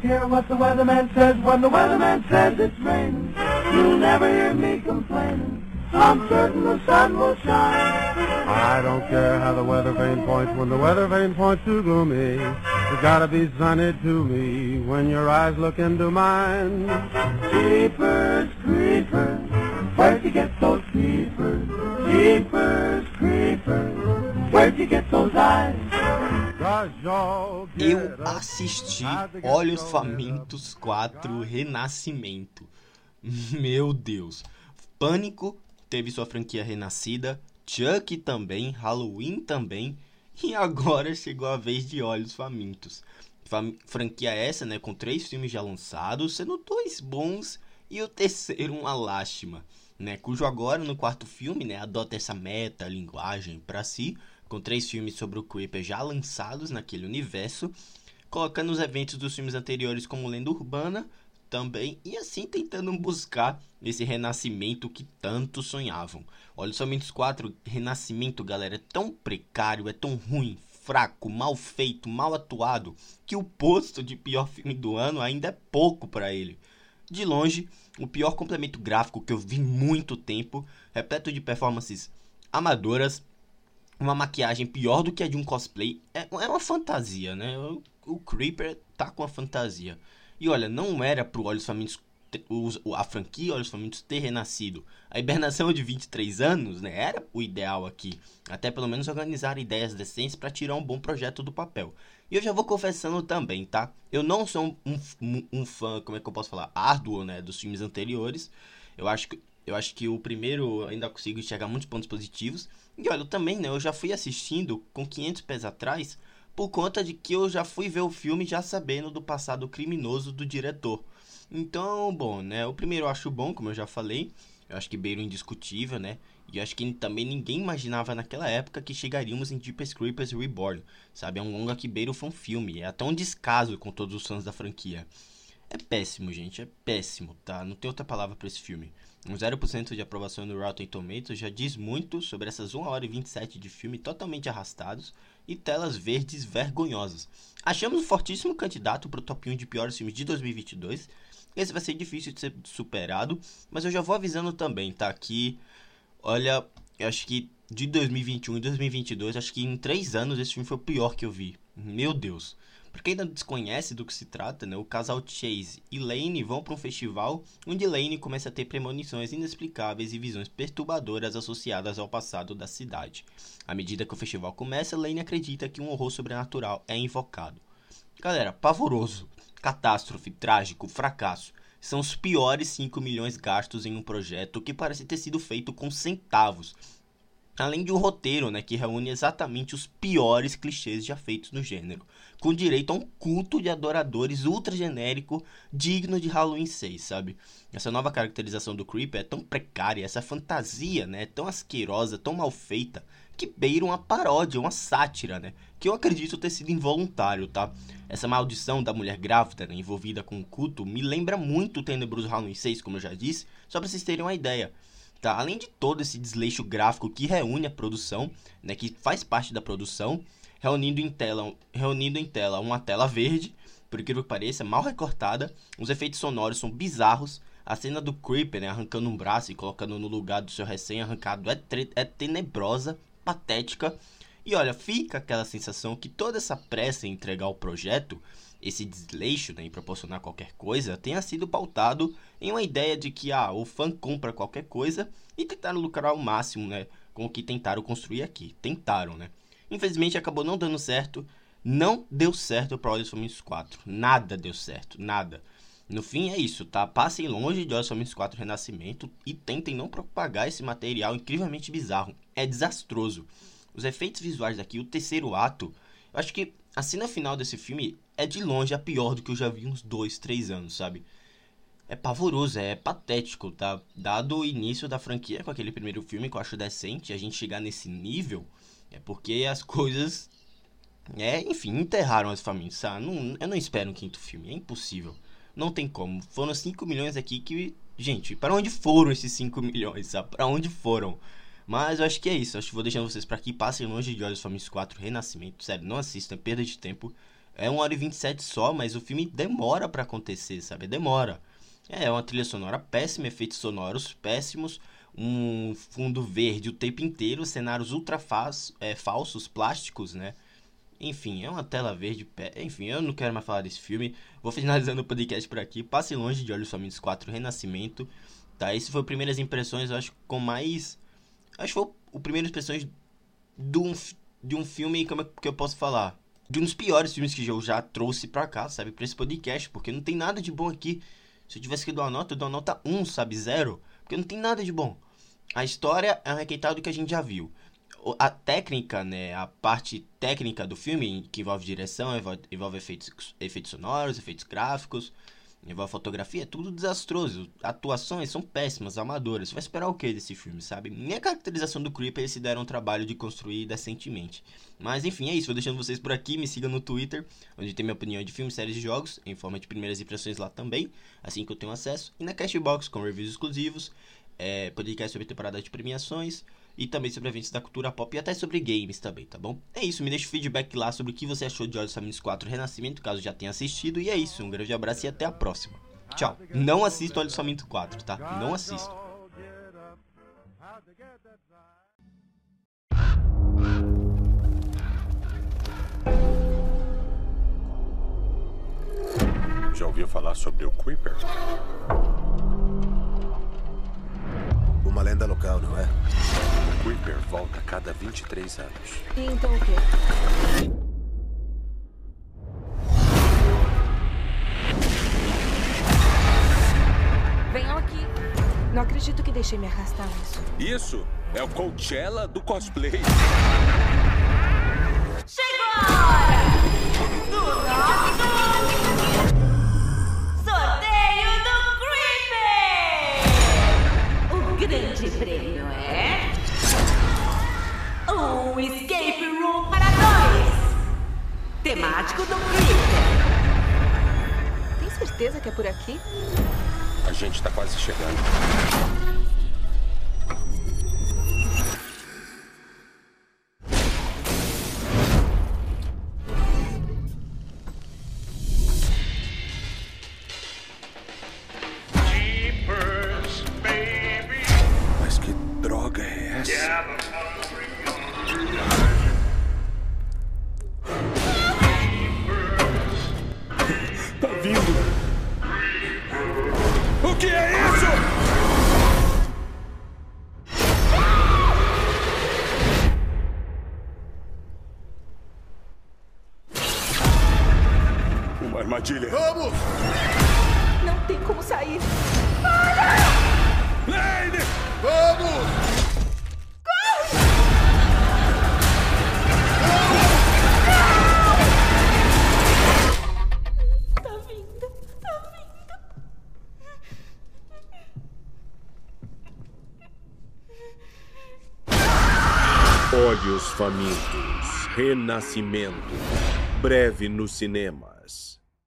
don't care what the weatherman says when the weatherman says it's raining. You'll never hear me complaining. I'm certain the sun will shine. I don't care how the weather vane points when the weather vane points to gloomy. It's gotta be sunny to me when your eyes look into mine. Jeepers, creepers, where'd you get those creepers? Jeepers, creepers, where'd you get those eyes? Eu assisti Olhos Famintos 4 Renascimento. Meu Deus. Pânico teve sua franquia renascida, Chuck também, Halloween também, e agora chegou a vez de Olhos Famintos. Fam franquia essa, né, com três filmes já lançados, sendo dois bons e o terceiro uma lástima, né, cujo agora no quarto filme, né, adota essa meta linguagem para si, com três filmes sobre o Creeper já lançados naquele universo, colocando os eventos dos filmes anteriores como lenda urbana também e assim tentando buscar esse renascimento que tanto sonhavam. Olha, somente 4 renascimento, galera, é tão precário, é tão ruim, fraco, mal feito, mal atuado, que o posto de pior filme do ano ainda é pouco para ele. De longe, o pior complemento gráfico que eu vi muito tempo, repleto de performances amadoras, uma maquiagem pior do que a de um cosplay, é, é uma fantasia, né? O, o Creeper tá com a fantasia. E olha, não era pro Olhos Famintos a franquia Olhos Famintos ter renascido. A hibernação de 23 anos, né, era o ideal aqui. Até pelo menos organizar ideias decentes para tirar um bom projeto do papel. E eu já vou confessando também, tá? Eu não sou um, um, um fã, como é que eu posso falar, árduo, né, dos filmes anteriores. Eu acho que eu acho que o primeiro ainda consigo enxergar muitos pontos positivos. E olha, eu também, né, eu já fui assistindo com 500 pés atrás por conta de que eu já fui ver o filme já sabendo do passado criminoso do diretor. Então, bom, né? O primeiro eu acho bom, como eu já falei. Eu acho que beiro indiscutível, né? E eu acho que também ninguém imaginava naquela época que chegaríamos em Deep Creepers Reborn. Sabe? É um longa que beiro foi um filme. É até um descaso com todos os fãs da franquia. É péssimo, gente. É péssimo, tá? Não tem outra palavra para esse filme. Um 0% de aprovação no Rotten Tomatoes já diz muito sobre essas 1 hora e 27 de filme totalmente arrastados e telas verdes vergonhosas. Achamos um fortíssimo candidato para o top 1 de piores filmes de 2022. Esse vai ser difícil de ser superado, mas eu já vou avisando também, tá? Que, olha, eu acho que de 2021 e 2022, acho que em 3 anos esse filme foi o pior que eu vi. Meu Deus. Pra quem ainda desconhece do que se trata, né, o casal Chase e Lane vão para um festival onde Lane começa a ter premonições inexplicáveis e visões perturbadoras associadas ao passado da cidade. À medida que o festival começa, Lane acredita que um horror sobrenatural é invocado. Galera, pavoroso, catástrofe, trágico, fracasso. São os piores 5 milhões gastos em um projeto que parece ter sido feito com centavos além de um roteiro né, que reúne exatamente os piores clichês já feitos no gênero, com direito a um culto de adoradores ultra genérico digno de Halloween 6, sabe? Essa nova caracterização do Creeper é tão precária, essa fantasia né, é tão asquerosa, tão mal feita, que beira uma paródia, uma sátira, né? Que eu acredito ter sido involuntário, tá? Essa maldição da mulher grávida né, envolvida com o culto me lembra muito o tenebroso Halloween 6, como eu já disse, só pra vocês terem uma ideia. Tá? Além de todo esse desleixo gráfico que reúne a produção, né, que faz parte da produção, reunindo em tela, reunindo em tela uma tela verde, por incrível que pareça, mal recortada, os efeitos sonoros são bizarros, a cena do Creeper né, arrancando um braço e colocando no lugar do seu recém-arrancado é, é tenebrosa, patética, e olha, fica aquela sensação que toda essa pressa em entregar o projeto esse desleixo né, em proporcionar qualquer coisa tenha sido pautado em uma ideia de que ah, o fã compra qualquer coisa e tentaram lucrar ao máximo né, com o que tentaram construir aqui. Tentaram, né? Infelizmente acabou não dando certo. Não deu certo para Olhos Famintos 4. Nada deu certo, nada. No fim é isso, tá? Passem longe de Olhos Famintos 4 Renascimento e tentem não propagar esse material incrivelmente bizarro. É desastroso. Os efeitos visuais daqui, o terceiro ato, eu acho que a cena final desse filme é de longe a pior do que eu já vi uns dois, três anos, sabe? É pavoroso, é patético, tá? Dado o início da franquia com aquele primeiro filme que eu acho decente, a gente chegar nesse nível é porque as coisas. É, enfim, enterraram as famílias, sabe? Não, eu não espero um quinto filme, é impossível. Não tem como. Foram 5 milhões aqui que. Gente, para onde foram esses 5 milhões, sabe? Pra onde foram? Mas eu acho que é isso. Acho que vou deixando vocês para aqui. Passem longe de Olhos Famintos 4 Renascimento. Sério, não assistam, é perda de tempo. É 1 hora e 27 só, mas o filme demora para acontecer, sabe? Demora. É uma trilha sonora péssima, efeitos sonoros péssimos, um fundo verde o tempo inteiro, cenários ultra é, falsos, plásticos, né? Enfim, é uma tela verde. Enfim, eu não quero mais falar desse filme. Vou finalizando o podcast por aqui. Passe longe de Olhos Famintos 4 Renascimento. Tá, esse foi primeiras impressões, eu acho, com mais. Acho que foi o primeiras impressões de um, de um filme, como é que eu posso falar? De um dos piores filmes que eu já trouxe pra cá, sabe? Pra esse podcast, porque não tem nada de bom aqui. Se eu tivesse que dar uma nota, eu dou uma nota 1, sabe? Zero. Porque não tem nada de bom. A história é um requentado do que a gente já viu a técnica, né, a parte técnica do filme, que envolve direção, envolve, envolve efeitos, efeitos sonoros, efeitos gráficos, envolve fotografia, é tudo desastroso. Atuações são péssimas, amadoras. Vai esperar o que desse filme, sabe? Nem a caracterização do Creeper se deram o trabalho de construir decentemente. Mas enfim, é isso. Vou deixando vocês por aqui. Me sigam no Twitter, onde tem minha opinião de filmes, séries e jogos, em forma de primeiras impressões lá também, assim que eu tenho acesso. E na Cashbox, com reviews exclusivos, é, podcast sobre temporada de premiações e também sobre eventos da cultura pop e até sobre games também, tá bom? É isso, me deixa o feedback lá sobre o que você achou de Olhos Famintos 4 Renascimento, caso já tenha assistido. E é isso, um grande abraço e até a próxima. Tchau. Não assisto Olhos Famintos 4, tá? Não assisto. Já ouviu falar sobre o Creeper? Uma lenda local, não é? O Creeper volta a cada 23 anos. E então o quê? Venham aqui. Não acredito que deixei me arrastar nisso. Isso é o Coachella do cosplay. Chegou a hora do nosso grande prêmio Um escape room para dois! Temático do Creeper. Tem certeza que é por aqui? A gente está quase chegando. Armadilha. Vamos! Não tem como sair. Para! Lane! Vamos! Corre! Tá vindo, tá vindo. Olhos famintos, renascimento, breve no cinema.